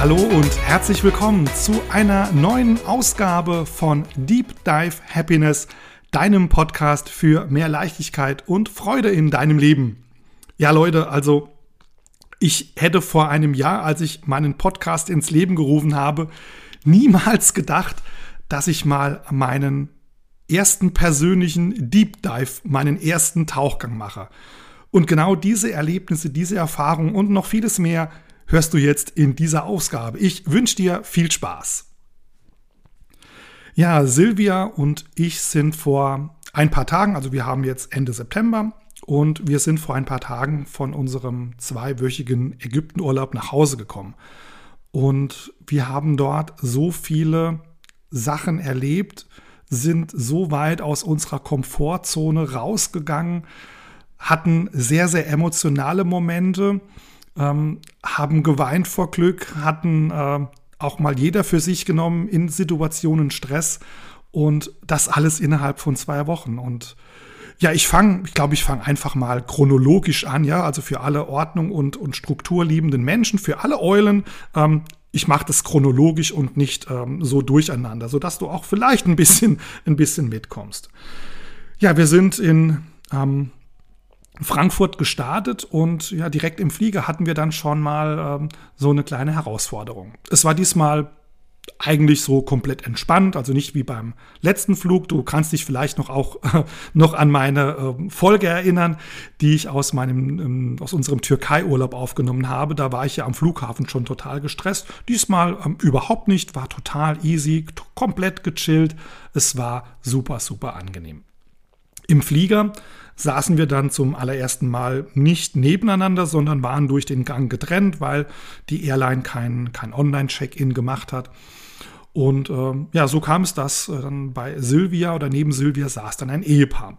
Hallo und herzlich willkommen zu einer neuen Ausgabe von Deep Dive Happiness, deinem Podcast für mehr Leichtigkeit und Freude in deinem Leben. Ja, Leute, also ich hätte vor einem Jahr, als ich meinen Podcast ins Leben gerufen habe, niemals gedacht, dass ich mal meinen ersten persönlichen Deep Dive, meinen ersten Tauchgang mache. Und genau diese Erlebnisse, diese Erfahrungen und noch vieles mehr hörst du jetzt in dieser Ausgabe. Ich wünsche dir viel Spaß. Ja, Silvia und ich sind vor ein paar Tagen, also wir haben jetzt Ende September und wir sind vor ein paar Tagen von unserem zweiwöchigen Ägyptenurlaub nach Hause gekommen. Und wir haben dort so viele Sachen erlebt, sind so weit aus unserer Komfortzone rausgegangen, hatten sehr, sehr emotionale Momente ähm, haben geweint vor Glück, hatten äh, auch mal jeder für sich genommen in Situationen Stress und das alles innerhalb von zwei Wochen. Und ja, ich fange, ich glaube, ich fange einfach mal chronologisch an, ja, also für alle Ordnung und, und strukturliebenden Menschen, für alle Eulen. Ähm, ich mache das chronologisch und nicht ähm, so durcheinander, sodass du auch vielleicht ein bisschen, ein bisschen mitkommst. Ja, wir sind in ähm, Frankfurt gestartet und ja, direkt im Flieger hatten wir dann schon mal ähm, so eine kleine Herausforderung. Es war diesmal eigentlich so komplett entspannt, also nicht wie beim letzten Flug. Du kannst dich vielleicht noch auch äh, noch an meine äh, Folge erinnern, die ich aus meinem ähm, aus unserem Türkei-Urlaub aufgenommen habe. Da war ich ja am Flughafen schon total gestresst. Diesmal ähm, überhaupt nicht, war total easy, komplett gechillt. Es war super super angenehm. Im Flieger saßen wir dann zum allerersten Mal nicht nebeneinander, sondern waren durch den Gang getrennt, weil die Airline kein, kein Online-Check-In gemacht hat. Und äh, ja, so kam es, dass äh, dann bei Silvia oder neben Silvia saß dann ein Ehepaar.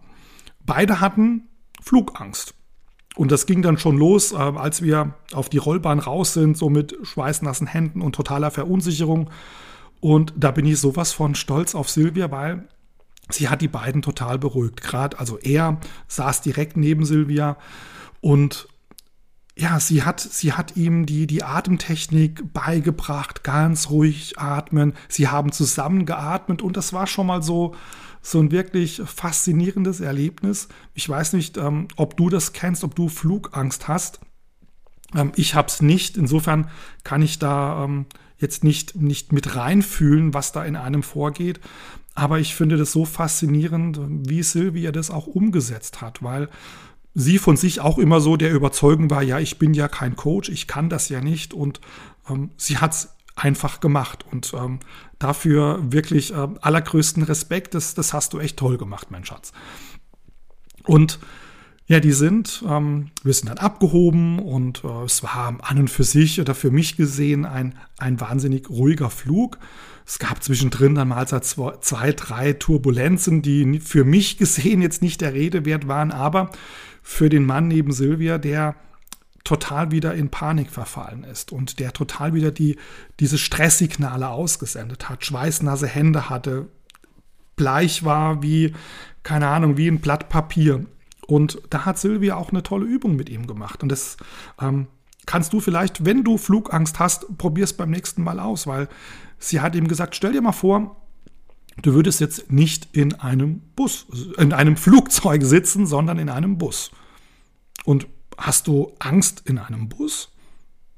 Beide hatten Flugangst. Und das ging dann schon los, äh, als wir auf die Rollbahn raus sind, so mit schweißnassen Händen und totaler Verunsicherung. Und da bin ich sowas von stolz auf Silvia, weil sie hat die beiden total beruhigt. Gerade, also er saß direkt neben Silvia und ja, sie hat, sie hat ihm die, die Atemtechnik beigebracht, ganz ruhig atmen. Sie haben zusammen geatmet und das war schon mal so, so ein wirklich faszinierendes Erlebnis. Ich weiß nicht, ähm, ob du das kennst, ob du Flugangst hast. Ähm, ich es nicht. Insofern kann ich da ähm, jetzt nicht, nicht mit reinfühlen, was da in einem vorgeht. Aber ich finde das so faszinierend, wie Silvia das auch umgesetzt hat, weil sie von sich auch immer so der Überzeugung war, ja, ich bin ja kein Coach, ich kann das ja nicht. Und ähm, sie hat es einfach gemacht. Und ähm, dafür wirklich äh, allergrößten Respekt, das, das hast du echt toll gemacht, mein Schatz. Und ja, die sind, ähm, wir sind dann abgehoben und äh, es war an und für sich oder für mich gesehen ein, ein wahnsinnig ruhiger Flug. Es gab zwischendrin dann mal zwei, zwei, drei Turbulenzen, die für mich gesehen jetzt nicht der Rede wert waren, aber für den Mann neben Silvia, der total wieder in Panik verfallen ist und der total wieder die, diese Stresssignale ausgesendet hat, schweißnasse Hände hatte, bleich war wie, keine Ahnung, wie ein Blatt Papier. Und da hat Silvia auch eine tolle Übung mit ihm gemacht. Und das ähm, kannst du vielleicht, wenn du Flugangst hast, probier es beim nächsten Mal aus, weil sie hat ihm gesagt, stell dir mal vor, du würdest jetzt nicht in einem Bus, in einem Flugzeug sitzen, sondern in einem Bus. Und hast du Angst in einem Bus?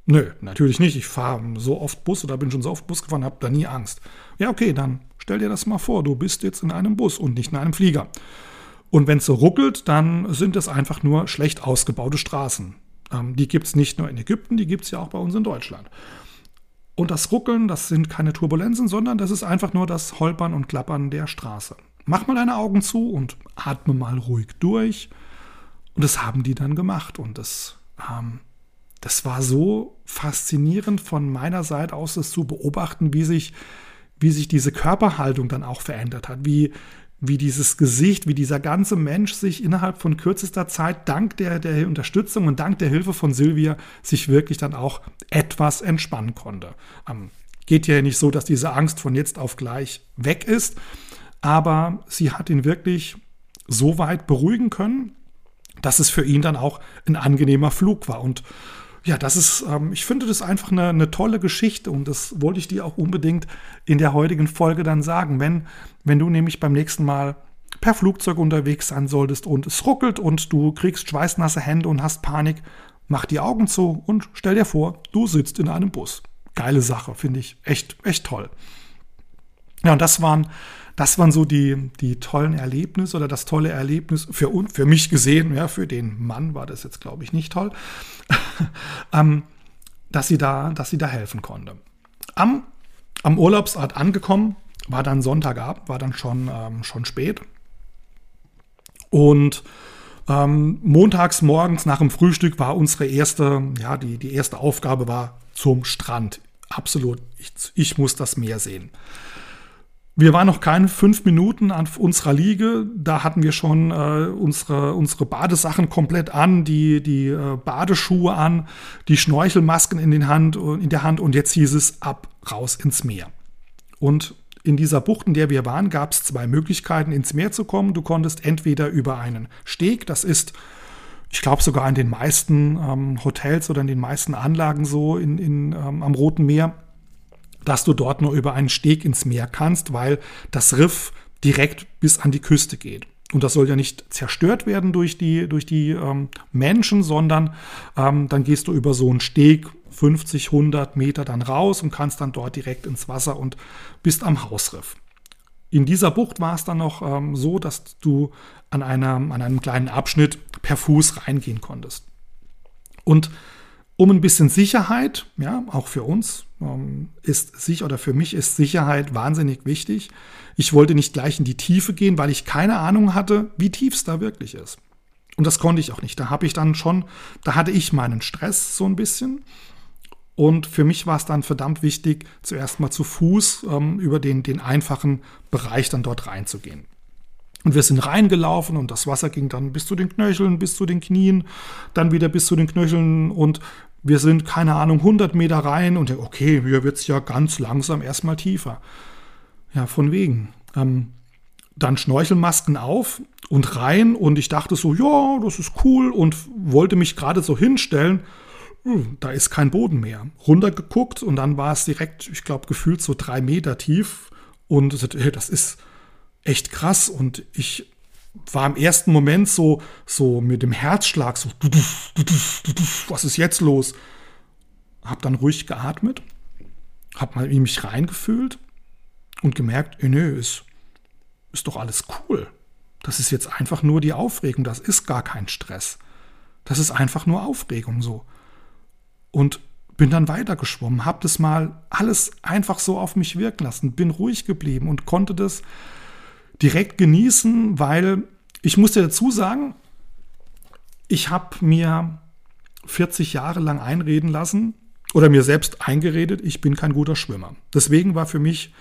Nö, natürlich nicht. Ich fahre so oft Bus oder bin schon so oft Bus gefahren, habe da nie Angst. Ja, okay, dann stell dir das mal vor, du bist jetzt in einem Bus und nicht in einem Flieger. Und wenn es so ruckelt, dann sind es einfach nur schlecht ausgebaute Straßen. Ähm, die gibt es nicht nur in Ägypten, die gibt es ja auch bei uns in Deutschland. Und das Ruckeln, das sind keine Turbulenzen, sondern das ist einfach nur das Holpern und Klappern der Straße. Mach mal deine Augen zu und atme mal ruhig durch. Und das haben die dann gemacht. Und das, ähm, das war so faszinierend von meiner Seite aus, das zu beobachten, wie sich, wie sich diese Körperhaltung dann auch verändert hat, wie, wie dieses Gesicht, wie dieser ganze Mensch sich innerhalb von kürzester Zeit dank der, der Unterstützung und dank der Hilfe von Silvia sich wirklich dann auch etwas entspannen konnte. Ähm, geht ja nicht so, dass diese Angst von jetzt auf gleich weg ist, aber sie hat ihn wirklich so weit beruhigen können, dass es für ihn dann auch ein angenehmer Flug war. Und ja, das ist, ähm, ich finde das einfach eine, eine, tolle Geschichte und das wollte ich dir auch unbedingt in der heutigen Folge dann sagen. Wenn, wenn du nämlich beim nächsten Mal per Flugzeug unterwegs sein solltest und es ruckelt und du kriegst schweißnasse Hände und hast Panik, mach die Augen zu und stell dir vor, du sitzt in einem Bus. Geile Sache, finde ich echt, echt toll. Ja, und das waren das waren so die, die tollen Erlebnisse oder das tolle Erlebnis für, für mich gesehen, ja, für den Mann war das jetzt, glaube ich, nicht toll, ähm, dass, sie da, dass sie da helfen konnte. Am, am Urlaubsort angekommen, war dann Sonntagabend, war dann schon, ähm, schon spät. Und ähm, montags morgens nach dem Frühstück war unsere erste, ja, die, die erste Aufgabe war zum Strand. Absolut, ich, ich muss das Meer sehen. Wir waren noch keine fünf Minuten an unserer Liege. Da hatten wir schon äh, unsere, unsere Badesachen komplett an, die, die äh, Badeschuhe an, die Schnorchelmasken in, den Hand, in der Hand und jetzt hieß es ab, raus ins Meer. Und in dieser Bucht, in der wir waren, gab es zwei Möglichkeiten, ins Meer zu kommen. Du konntest entweder über einen Steg, das ist, ich glaube sogar in den meisten ähm, Hotels oder in den meisten Anlagen so in, in, ähm, am Roten Meer, dass du dort nur über einen Steg ins Meer kannst, weil das Riff direkt bis an die Küste geht. Und das soll ja nicht zerstört werden durch die, durch die ähm, Menschen, sondern ähm, dann gehst du über so einen Steg 50, 100 Meter dann raus und kannst dann dort direkt ins Wasser und bist am Hausriff. In dieser Bucht war es dann noch ähm, so, dass du an, einer, an einem kleinen Abschnitt per Fuß reingehen konntest. Und um ein bisschen Sicherheit, ja, auch für uns ähm, ist sich oder für mich ist Sicherheit wahnsinnig wichtig. Ich wollte nicht gleich in die Tiefe gehen, weil ich keine Ahnung hatte, wie tief es da wirklich ist. Und das konnte ich auch nicht. Da habe ich dann schon, da hatte ich meinen Stress so ein bisschen. Und für mich war es dann verdammt wichtig, zuerst mal zu Fuß ähm, über den, den einfachen Bereich dann dort reinzugehen. Und wir sind reingelaufen und das Wasser ging dann bis zu den Knöcheln, bis zu den Knien, dann wieder bis zu den Knöcheln und wir sind, keine Ahnung, 100 Meter rein und okay, hier wird es ja ganz langsam erstmal tiefer. Ja, von wegen. Ähm, dann Schnorchelmasken auf und rein und ich dachte so, ja, das ist cool und wollte mich gerade so hinstellen. Hm, da ist kein Boden mehr. Runtergeguckt und dann war es direkt, ich glaube, gefühlt so drei Meter tief und das ist echt krass und ich war im ersten Moment so, so mit dem Herzschlag so, was ist jetzt los? Hab dann ruhig geatmet, hab mal in mich reingefühlt und gemerkt, ey, nö, ist, ist doch alles cool. Das ist jetzt einfach nur die Aufregung, das ist gar kein Stress. Das ist einfach nur Aufregung so. Und bin dann weitergeschwommen, hab das mal alles einfach so auf mich wirken lassen, bin ruhig geblieben und konnte das direkt genießen, weil ich muss dir dazu sagen, ich habe mir 40 Jahre lang einreden lassen oder mir selbst eingeredet, ich bin kein guter Schwimmer. Deswegen war für mich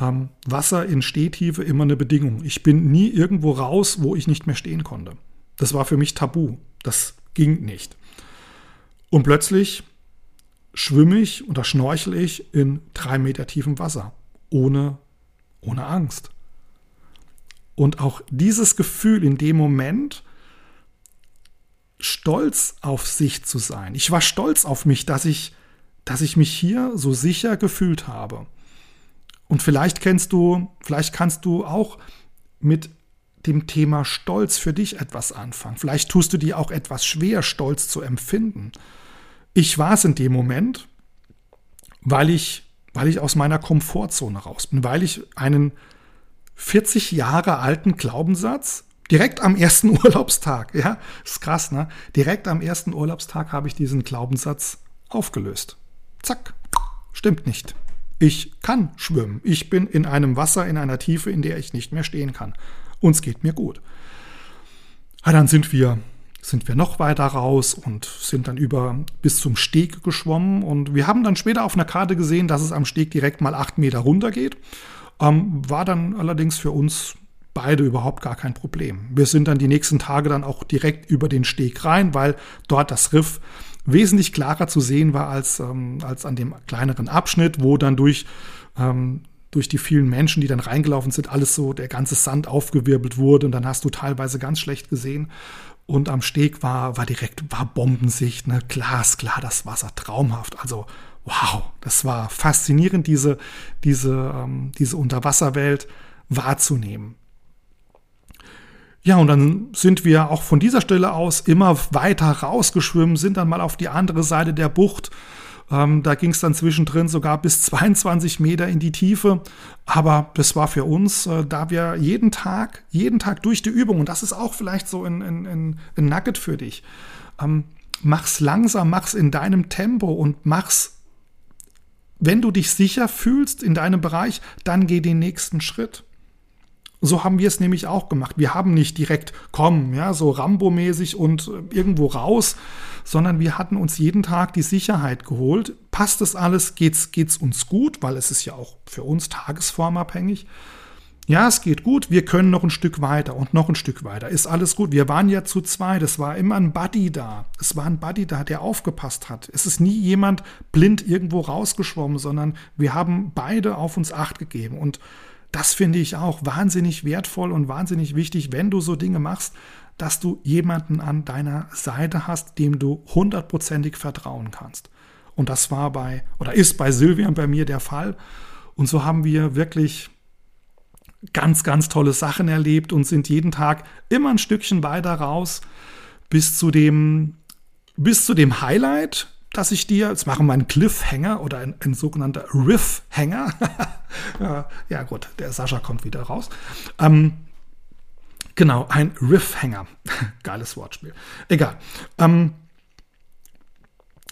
ähm, Wasser in Stehtiefe immer eine Bedingung. Ich bin nie irgendwo raus, wo ich nicht mehr stehen konnte. Das war für mich tabu. Das ging nicht. Und plötzlich schwimme ich oder schnorchel ich in drei Meter tiefem Wasser. Ohne, ohne Angst. Und auch dieses Gefühl in dem Moment, stolz auf sich zu sein. Ich war stolz auf mich, dass ich, dass ich mich hier so sicher gefühlt habe. Und vielleicht kennst du, vielleicht kannst du auch mit dem Thema Stolz für dich etwas anfangen. Vielleicht tust du dir auch etwas schwer, Stolz zu empfinden. Ich war es in dem Moment, weil ich, weil ich aus meiner Komfortzone raus bin, weil ich einen 40 Jahre alten Glaubenssatz direkt am ersten Urlaubstag. Ja, ist krass, ne? Direkt am ersten Urlaubstag habe ich diesen Glaubenssatz aufgelöst. Zack. Stimmt nicht. Ich kann schwimmen. Ich bin in einem Wasser in einer Tiefe, in der ich nicht mehr stehen kann. Und es geht mir gut. Ja, dann sind wir, sind wir noch weiter raus und sind dann über bis zum Steg geschwommen. Und wir haben dann später auf einer Karte gesehen, dass es am Steg direkt mal acht Meter runter geht. Ähm, war dann allerdings für uns beide überhaupt gar kein Problem. Wir sind dann die nächsten Tage dann auch direkt über den Steg rein, weil dort das Riff wesentlich klarer zu sehen war als, ähm, als an dem kleineren Abschnitt, wo dann durch, ähm, durch die vielen Menschen, die dann reingelaufen sind, alles so, der ganze Sand aufgewirbelt wurde und dann hast du teilweise ganz schlecht gesehen. Und am Steg war, war direkt, war Bombensicht, ne? glasklar das Wasser, traumhaft. Also, wow, das war faszinierend, diese, diese, ähm, diese Unterwasserwelt wahrzunehmen. Ja, und dann sind wir auch von dieser Stelle aus immer weiter rausgeschwommen, sind dann mal auf die andere Seite der Bucht. Ähm, da ging es dann zwischendrin sogar bis 22 Meter in die Tiefe. Aber das war für uns, äh, da wir jeden Tag, jeden Tag durch die Übung, und das ist auch vielleicht so ein, ein, ein, ein Nugget für dich, ähm, mach's langsam, mach's in deinem Tempo und mach's wenn du dich sicher fühlst in deinem Bereich, dann geh den nächsten Schritt. So haben wir es nämlich auch gemacht. Wir haben nicht direkt kommen, ja, so Rambo-mäßig und äh, irgendwo raus, sondern wir hatten uns jeden Tag die Sicherheit geholt. Passt das alles? Geht's, geht's uns gut? Weil es ist ja auch für uns tagesformabhängig. Ja, es geht gut, wir können noch ein Stück weiter und noch ein Stück weiter. Ist alles gut. Wir waren ja zu zweit. Es war immer ein Buddy da. Es war ein Buddy da, der aufgepasst hat. Es ist nie jemand blind irgendwo rausgeschwommen, sondern wir haben beide auf uns Acht gegeben. Und das finde ich auch wahnsinnig wertvoll und wahnsinnig wichtig, wenn du so Dinge machst, dass du jemanden an deiner Seite hast, dem du hundertprozentig vertrauen kannst. Und das war bei oder ist bei Silvia und bei mir der Fall. Und so haben wir wirklich ganz, ganz tolle Sachen erlebt und sind jeden Tag immer ein Stückchen weiter raus bis zu dem, bis zu dem Highlight, dass ich dir, jetzt machen wir einen Cliffhanger oder ein, ein sogenannter Riffhanger. ja gut, der Sascha kommt wieder raus. Ähm, genau, ein Riffhanger. Geiles Wortspiel. Egal. Ähm,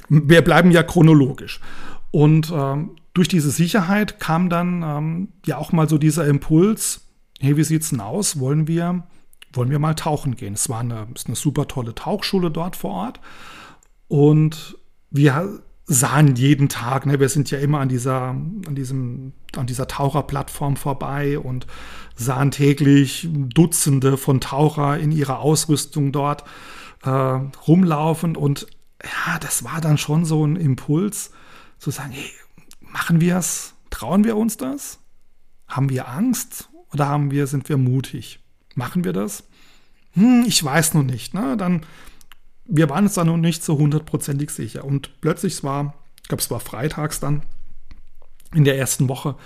wir bleiben ja chronologisch. Und ähm, durch diese Sicherheit kam dann ähm, ja auch mal so dieser Impuls, hey, wie sieht's denn aus? Wollen wir, wollen wir mal tauchen gehen? Es war eine, ist eine super tolle Tauchschule dort vor Ort. Und wir sahen jeden Tag, ne, wir sind ja immer an dieser, an diesem, an dieser Taucherplattform vorbei und sahen täglich Dutzende von Taucher in ihrer Ausrüstung dort äh, rumlaufen und ja, das war dann schon so ein Impuls zu sagen, hey, Machen wir es? Trauen wir uns das? Haben wir Angst oder haben wir, sind wir mutig? Machen wir das? Hm, ich weiß noch nicht. Ne? Dann, wir waren uns da noch nicht so hundertprozentig sicher. Und plötzlich war, ich glaube, es war freitags dann in der ersten Woche.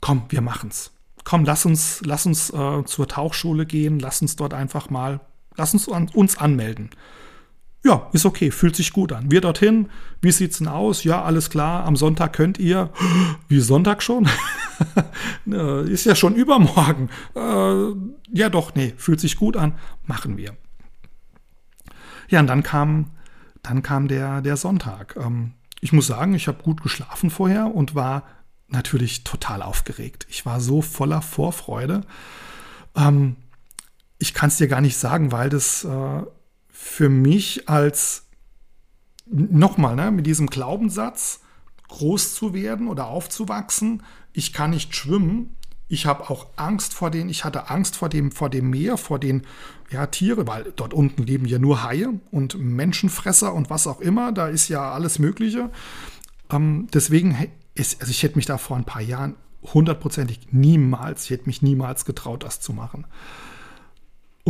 Komm, wir machen's. Komm, lass uns, lass uns äh, zur Tauchschule gehen. Lass uns dort einfach mal, lass uns an, uns anmelden ja, ist okay, fühlt sich gut an. Wir dorthin, wie sieht's denn aus? Ja, alles klar, am Sonntag könnt ihr. Wie Sonntag schon? Äh, ist ja schon übermorgen. Äh, ja, doch, nee, fühlt sich gut an, machen wir. Ja, und dann kam, dann kam der, der Sonntag. Ähm, ich muss sagen, ich habe gut geschlafen vorher und war natürlich total aufgeregt. Ich war so voller Vorfreude. Ähm, ich kann es dir gar nicht sagen, weil das äh, für mich als, nochmal, ne, mit diesem Glaubenssatz, groß zu werden oder aufzuwachsen, ich kann nicht schwimmen, ich habe auch Angst vor den, ich hatte Angst vor dem, vor dem Meer, vor den ja, Tiere, weil dort unten leben ja nur Haie und Menschenfresser und was auch immer, da ist ja alles Mögliche. Ähm, deswegen, ist, also ich hätte mich da vor ein paar Jahren hundertprozentig niemals, ich hätte mich niemals getraut, das zu machen.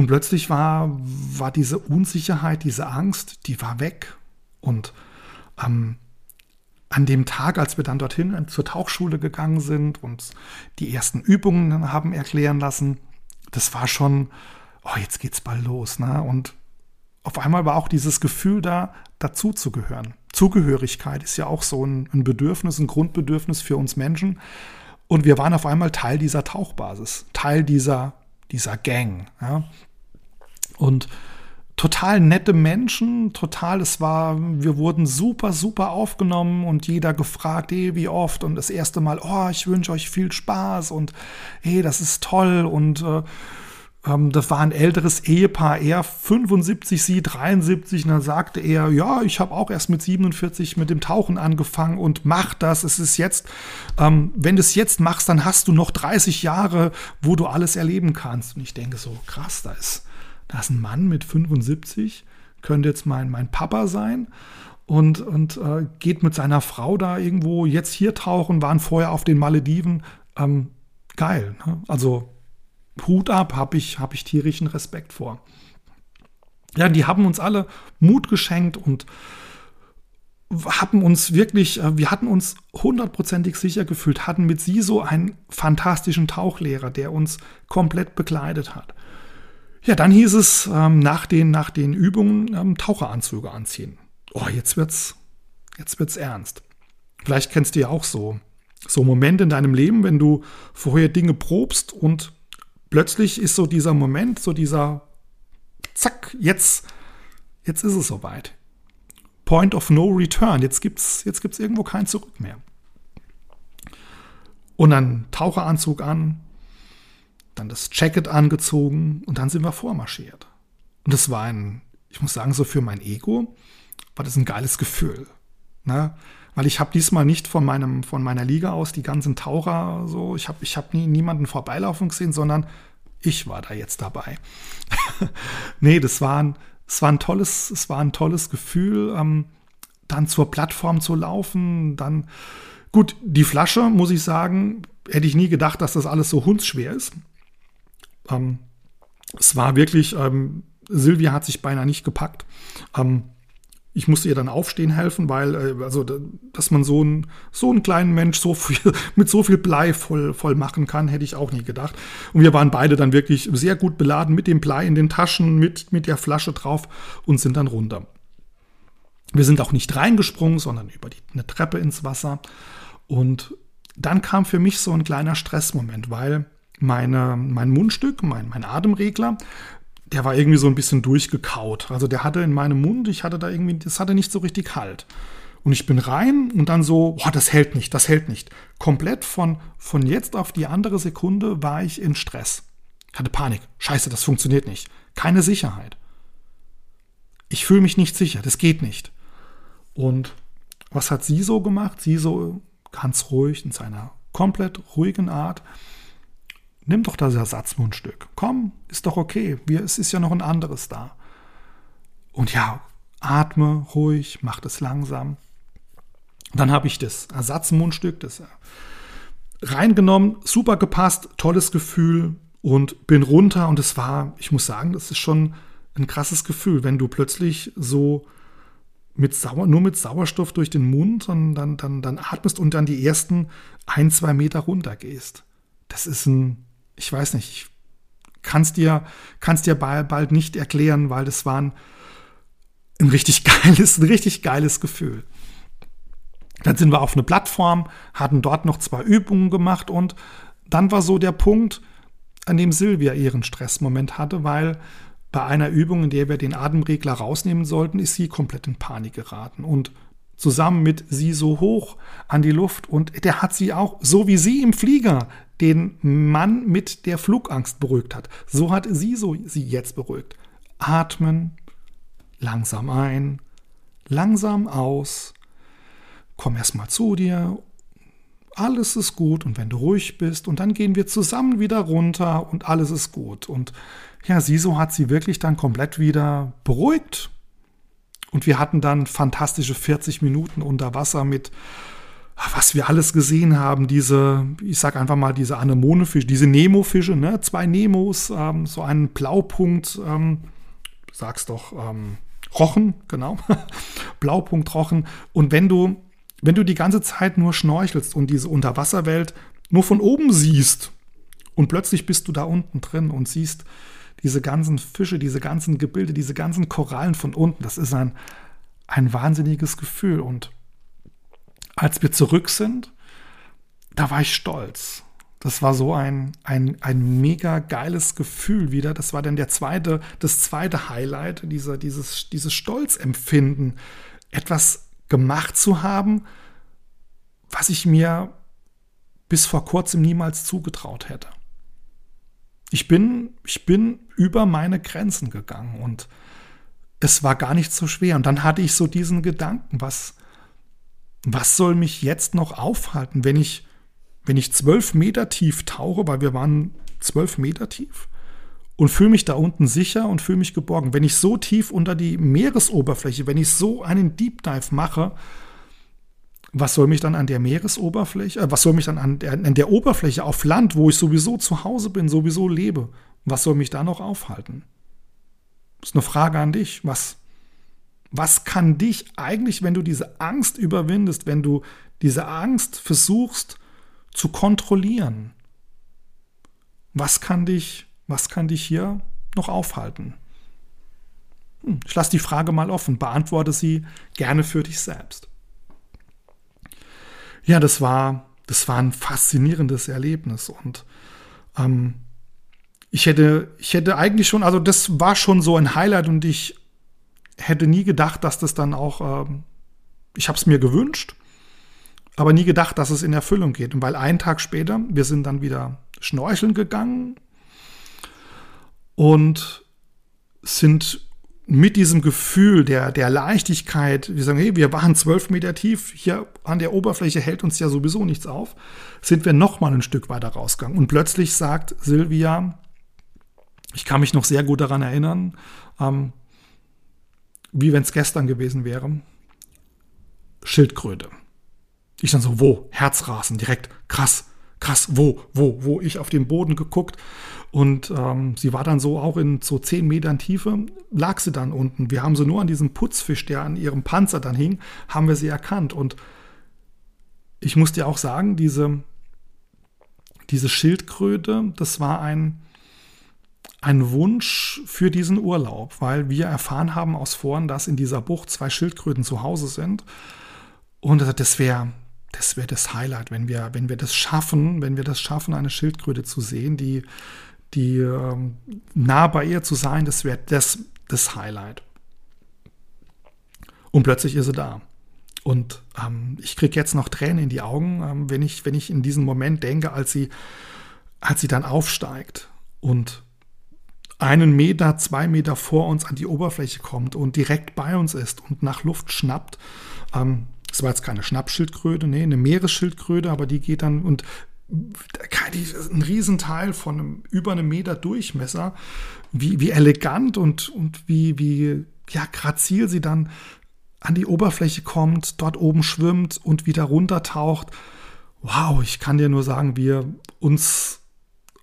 Und plötzlich war, war diese Unsicherheit, diese Angst, die war weg. Und ähm, an dem Tag, als wir dann dorthin zur Tauchschule gegangen sind und die ersten Übungen haben erklären lassen, das war schon, oh, jetzt geht's bald los. Ne? Und auf einmal war auch dieses Gefühl da, dazu zu gehören. Zugehörigkeit ist ja auch so ein, ein Bedürfnis, ein Grundbedürfnis für uns Menschen. Und wir waren auf einmal Teil dieser Tauchbasis, Teil dieser dieser Gang. Ja. Und total nette Menschen, total, es war, wir wurden super, super aufgenommen und jeder gefragt, hey, wie oft und das erste Mal, oh, ich wünsche euch viel Spaß und hey, das ist toll und äh, ähm, das war ein älteres Ehepaar, er 75, sie 73. Und dann sagte er, ja, ich habe auch erst mit 47 mit dem Tauchen angefangen und mach das. Es ist jetzt, ähm, wenn du es jetzt machst, dann hast du noch 30 Jahre, wo du alles erleben kannst. Und ich denke so, krass, da ist, da ist ein Mann mit 75, könnte jetzt mein, mein Papa sein und, und äh, geht mit seiner Frau da irgendwo jetzt hier tauchen, waren vorher auf den Malediven. Ähm, geil. Ne? Also Hut ab, habe ich, hab ich tierischen Respekt vor. Ja, die haben uns alle Mut geschenkt und haben uns wirklich, äh, wir hatten uns hundertprozentig sicher gefühlt, hatten mit sie so einen fantastischen Tauchlehrer, der uns komplett begleitet hat. Ja, dann hieß es ähm, nach, den, nach den Übungen ähm, Taucheranzüge anziehen. Oh, jetzt wird's, jetzt wird's ernst. Vielleicht kennst du ja auch so, so Momente in deinem Leben, wenn du vorher Dinge probst und plötzlich ist so dieser Moment, so dieser Zack, jetzt, jetzt ist es soweit. Point of no return. Jetzt gibt's, jetzt gibt's irgendwo kein Zurück mehr. Und dann Taucheranzug an, dann das Jacket angezogen und dann sind wir vormarschiert. Und das war ein, ich muss sagen, so für mein Ego war das ein geiles Gefühl. Ne? weil ich habe diesmal nicht von meinem von meiner Liga aus die ganzen Taucher so, ich habe ich habe nie niemanden vorbeilaufen gesehen, sondern ich war da jetzt dabei. nee, das war ein, es war ein tolles, es war ein tolles Gefühl, ähm, dann zur Plattform zu laufen, dann gut, die Flasche, muss ich sagen, hätte ich nie gedacht, dass das alles so hundsschwer ist. Ähm, es war wirklich, ähm, Silvia hat sich beinahe nicht gepackt. Ähm, ich musste ihr dann aufstehen helfen, weil, äh, also, dass man so, ein, so einen kleinen Mensch so viel, mit so viel Blei voll, voll machen kann, hätte ich auch nie gedacht. Und wir waren beide dann wirklich sehr gut beladen mit dem Blei in den Taschen, mit, mit der Flasche drauf und sind dann runter. Wir sind auch nicht reingesprungen, sondern über die, eine Treppe ins Wasser. Und dann kam für mich so ein kleiner Stressmoment, weil meine, mein Mundstück, mein, mein Atemregler, der war irgendwie so ein bisschen durchgekaut. Also der hatte in meinem Mund, ich hatte da irgendwie, das hatte nicht so richtig Halt. Und ich bin rein und dann so, boah, das hält nicht, das hält nicht. Komplett von, von jetzt auf die andere Sekunde war ich in Stress. Hatte Panik. Scheiße, das funktioniert nicht. Keine Sicherheit. Ich fühle mich nicht sicher, das geht nicht. Und was hat sie so gemacht? Sie so ganz ruhig in seiner komplett ruhigen Art Nimm doch das Ersatzmundstück. Komm, ist doch okay. Wir, es ist ja noch ein anderes da. Und ja, atme ruhig, mach das langsam. Dann habe ich das Ersatzmundstück, das reingenommen, super gepasst, tolles Gefühl und bin runter. Und es war, ich muss sagen, das ist schon ein krasses Gefühl, wenn du plötzlich so mit Sauer, nur mit Sauerstoff durch den Mund und dann, dann, dann atmest und dann die ersten ein, zwei Meter runter gehst. Das ist ein, ich weiß nicht, ich kann es dir, kann's dir bald nicht erklären, weil das war ein, ein richtig geiles, ein richtig geiles Gefühl. Dann sind wir auf eine Plattform, hatten dort noch zwei Übungen gemacht und dann war so der Punkt, an dem Silvia ihren Stressmoment hatte, weil bei einer Übung, in der wir den Atemregler rausnehmen sollten, ist sie komplett in Panik geraten und zusammen mit sie so hoch an die Luft und der hat sie auch, so wie sie im Flieger den Mann mit der Flugangst beruhigt hat. So hat sie so sie jetzt beruhigt. Atmen, langsam ein, langsam aus, komm erstmal zu dir, alles ist gut und wenn du ruhig bist und dann gehen wir zusammen wieder runter und alles ist gut. Und ja, sie so hat sie wirklich dann komplett wieder beruhigt. Und wir hatten dann fantastische 40 Minuten unter Wasser mit was wir alles gesehen haben, diese, ich sag einfach mal, diese Anemonefische, diese Nemo-Fische, ne? zwei Nemos, ähm, so einen Blaupunkt, ähm, du sagst doch, ähm, Rochen, genau, Blaupunkt Rochen. Und wenn du, wenn du die ganze Zeit nur schnorchelst und diese Unterwasserwelt nur von oben siehst und plötzlich bist du da unten drin und siehst diese ganzen Fische, diese ganzen Gebilde, diese ganzen Korallen von unten, das ist ein, ein wahnsinniges Gefühl und als wir zurück sind, da war ich stolz. Das war so ein, ein, ein mega geiles Gefühl wieder. Das war dann der zweite, das zweite Highlight, dieser, dieses, dieses Stolzempfinden, etwas gemacht zu haben, was ich mir bis vor kurzem niemals zugetraut hätte. Ich bin, ich bin über meine Grenzen gegangen und es war gar nicht so schwer. Und dann hatte ich so diesen Gedanken, was, was soll mich jetzt noch aufhalten, wenn ich, wenn ich zwölf Meter tief tauche, weil wir waren zwölf Meter tief und fühle mich da unten sicher und fühle mich geborgen. Wenn ich so tief unter die Meeresoberfläche, wenn ich so einen Deep Dive mache, was soll mich dann an der Meeresoberfläche, äh, was soll mich dann an der, an der Oberfläche auf Land, wo ich sowieso zu Hause bin, sowieso lebe, was soll mich da noch aufhalten? Das ist eine Frage an dich. Was, was kann dich eigentlich, wenn du diese Angst überwindest, wenn du diese Angst versuchst zu kontrollieren, was kann dich, was kann dich hier noch aufhalten? Hm, ich lasse die Frage mal offen, beantworte sie gerne für dich selbst. Ja, das war, das war ein faszinierendes Erlebnis und ähm, ich hätte, ich hätte eigentlich schon, also das war schon so ein Highlight und ich hätte nie gedacht, dass das dann auch, ähm, ich habe es mir gewünscht, aber nie gedacht, dass es in Erfüllung geht. Und weil einen Tag später, wir sind dann wieder schnorcheln gegangen und sind mit diesem Gefühl der, der Leichtigkeit, wir sagen, hey, wir waren zwölf Meter tief, hier an der Oberfläche hält uns ja sowieso nichts auf, sind wir noch mal ein Stück weiter rausgegangen. Und plötzlich sagt Silvia, ich kann mich noch sehr gut daran erinnern, ähm, wie wenn es gestern gewesen wäre, Schildkröte. Ich dann so, wo? Herzrasen, direkt, krass, krass, wo, wo, wo? Ich auf den Boden geguckt und ähm, sie war dann so auch in so zehn Metern Tiefe, lag sie dann unten. Wir haben sie nur an diesem Putzfisch, der an ihrem Panzer dann hing, haben wir sie erkannt. Und ich muss dir auch sagen, diese, diese Schildkröte, das war ein, ein Wunsch für diesen Urlaub, weil wir erfahren haben aus Foren, dass in dieser Bucht zwei Schildkröten zu Hause sind. Und das wäre das wäre das Highlight, wenn wir, wenn wir das schaffen, wenn wir das schaffen, eine Schildkröte zu sehen, die, die ähm, nah bei ihr zu sein, das wäre das, das Highlight. Und plötzlich ist sie da. Und ähm, ich kriege jetzt noch Tränen in die Augen, ähm, wenn, ich, wenn ich in diesen Moment denke, als sie, als sie dann aufsteigt und einen Meter, zwei Meter vor uns an die Oberfläche kommt und direkt bei uns ist und nach Luft schnappt. Ähm, das war jetzt keine Schnappschildkröte, nee, eine Meeresschildkröte, aber die geht dann und ein Riesenteil von einem, über einem Meter Durchmesser, wie, wie elegant und, und wie, wie ja, grazil sie dann an die Oberfläche kommt, dort oben schwimmt und wieder runtertaucht. Wow, ich kann dir nur sagen, wir uns,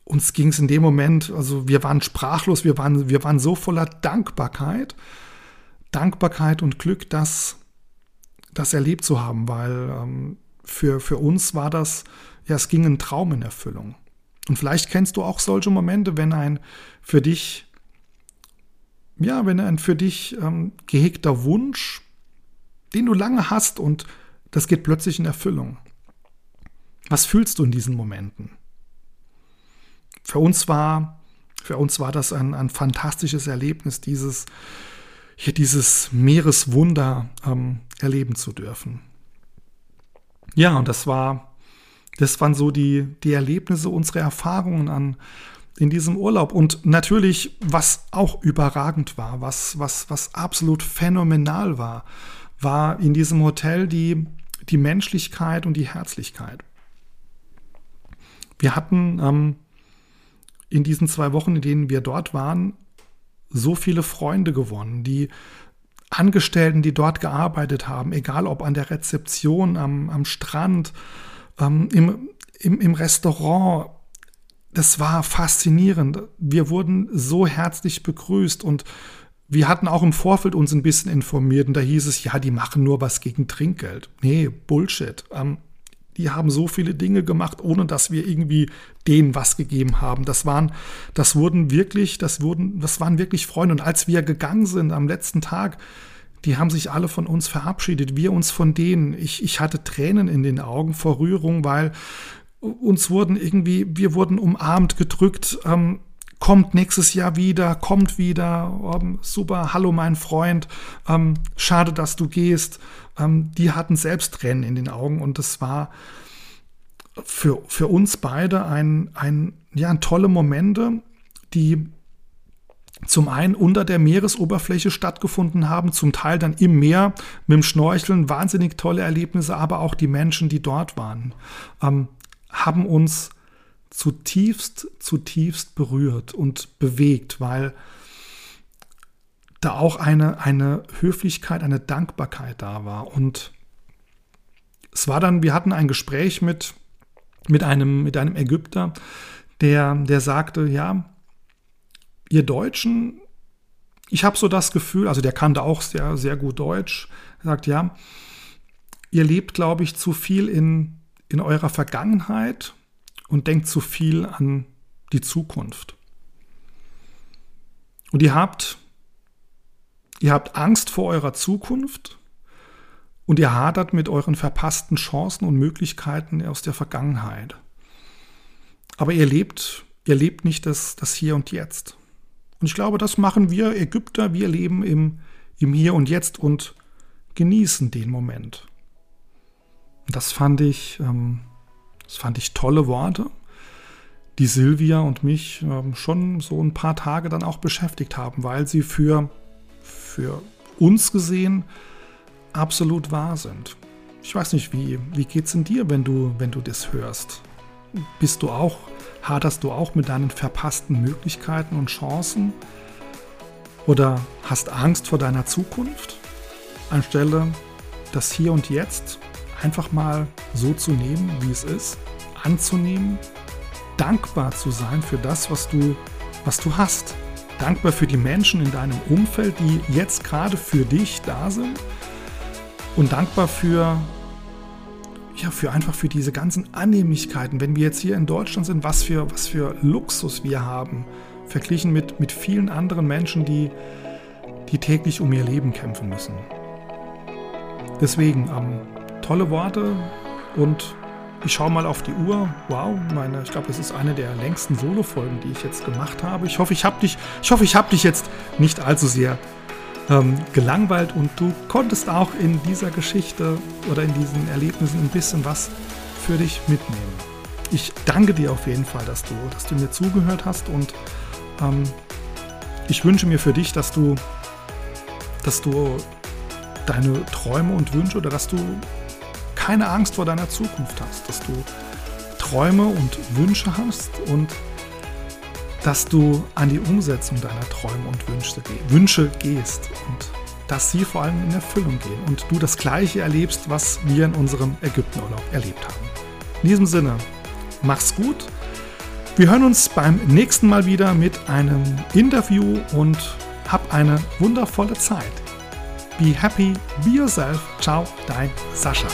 uns ging es in dem Moment, also wir waren sprachlos, wir waren, wir waren so voller Dankbarkeit, Dankbarkeit und Glück, das, das erlebt zu haben, weil ähm, für, für uns war das ja, es ging ein Traum in Erfüllung. Und vielleicht kennst du auch solche Momente, wenn ein für dich, ja, wenn ein für dich ähm, gehegter Wunsch, den du lange hast und das geht plötzlich in Erfüllung. Was fühlst du in diesen Momenten? Für uns war, für uns war das ein, ein fantastisches Erlebnis, dieses, hier dieses Meereswunder ähm, erleben zu dürfen. Ja, und das war das waren so die, die Erlebnisse, unsere Erfahrungen an, in diesem Urlaub. Und natürlich, was auch überragend war, was, was, was absolut phänomenal war, war in diesem Hotel die, die Menschlichkeit und die Herzlichkeit. Wir hatten ähm, in diesen zwei Wochen, in denen wir dort waren, so viele Freunde gewonnen, die Angestellten, die dort gearbeitet haben, egal ob an der Rezeption, am, am Strand, ähm, im, im, im Restaurant, das war faszinierend. Wir wurden so herzlich begrüßt und wir hatten auch im Vorfeld uns ein bisschen informiert und da hieß es, ja, die machen nur was gegen Trinkgeld. Nee, Bullshit. Ähm, die haben so viele Dinge gemacht, ohne dass wir irgendwie denen was gegeben haben. Das waren, das wurden wirklich, das wurden, das waren wirklich Freunde. Und als wir gegangen sind am letzten Tag, die haben sich alle von uns verabschiedet, wir uns von denen. Ich, ich hatte Tränen in den Augen vor Rührung, weil uns wurden irgendwie, wir wurden umarmt, gedrückt, ähm, kommt nächstes Jahr wieder, kommt wieder, ähm, super, hallo mein Freund, ähm, schade, dass du gehst. Ähm, die hatten selbst Tränen in den Augen und das war für, für uns beide ein, ein, ja, tolle Momente, die zum einen unter der Meeresoberfläche stattgefunden haben, zum Teil dann im Meer mit dem Schnorcheln, wahnsinnig tolle Erlebnisse, aber auch die Menschen, die dort waren, ähm, haben uns zutiefst, zutiefst berührt und bewegt, weil da auch eine, eine Höflichkeit, eine Dankbarkeit da war. Und es war dann, wir hatten ein Gespräch mit, mit, einem, mit einem Ägypter, der, der sagte, ja, ihr Deutschen, ich habe so das Gefühl, also der kannte auch sehr, sehr gut Deutsch, sagt, ja, ihr lebt, glaube ich, zu viel in, in eurer Vergangenheit und denkt zu viel an die Zukunft. Und ihr habt, ihr habt Angst vor eurer Zukunft und ihr hadert mit euren verpassten Chancen und Möglichkeiten aus der Vergangenheit. Aber ihr lebt, ihr lebt nicht das, das Hier und Jetzt. Und ich glaube, das machen wir Ägypter. Wir leben im, im Hier und Jetzt und genießen den Moment. Und das fand ich, ähm, das fand ich tolle Worte, die Silvia und mich ähm, schon so ein paar Tage dann auch beschäftigt haben, weil sie für, für uns gesehen absolut wahr sind. Ich weiß nicht, wie, wie es in dir, wenn du, wenn du das hörst? Bist du auch Haderst du auch mit deinen verpassten Möglichkeiten und Chancen? Oder hast Angst vor deiner Zukunft? Anstelle das Hier und Jetzt einfach mal so zu nehmen, wie es ist, anzunehmen, dankbar zu sein für das, was du, was du hast. Dankbar für die Menschen in deinem Umfeld, die jetzt gerade für dich da sind. Und dankbar für ja, für einfach für diese ganzen Annehmlichkeiten, wenn wir jetzt hier in Deutschland sind, was für, was für Luxus wir haben, verglichen mit, mit vielen anderen Menschen, die, die täglich um ihr Leben kämpfen müssen. Deswegen, ähm, tolle Worte und ich schaue mal auf die Uhr. Wow, meine, ich glaube, das ist eine der längsten Solo-Folgen, die ich jetzt gemacht habe. Ich hoffe, ich habe dich, ich hoffe, ich habe dich jetzt nicht allzu sehr ähm, gelangweilt und du konntest auch in dieser Geschichte oder in diesen Erlebnissen ein bisschen was für dich mitnehmen. Ich danke dir auf jeden Fall, dass du, dass du mir zugehört hast und ähm, ich wünsche mir für dich, dass du, dass du deine Träume und Wünsche oder dass du keine Angst vor deiner Zukunft hast, dass du Träume und Wünsche hast und dass du an die Umsetzung deiner Träume und Wünsche, Wünsche gehst und dass sie vor allem in Erfüllung gehen und du das Gleiche erlebst, was wir in unserem Ägyptenurlaub erlebt haben. In diesem Sinne, mach's gut. Wir hören uns beim nächsten Mal wieder mit einem Interview und hab eine wundervolle Zeit. Be happy, be yourself. Ciao, dein Sascha.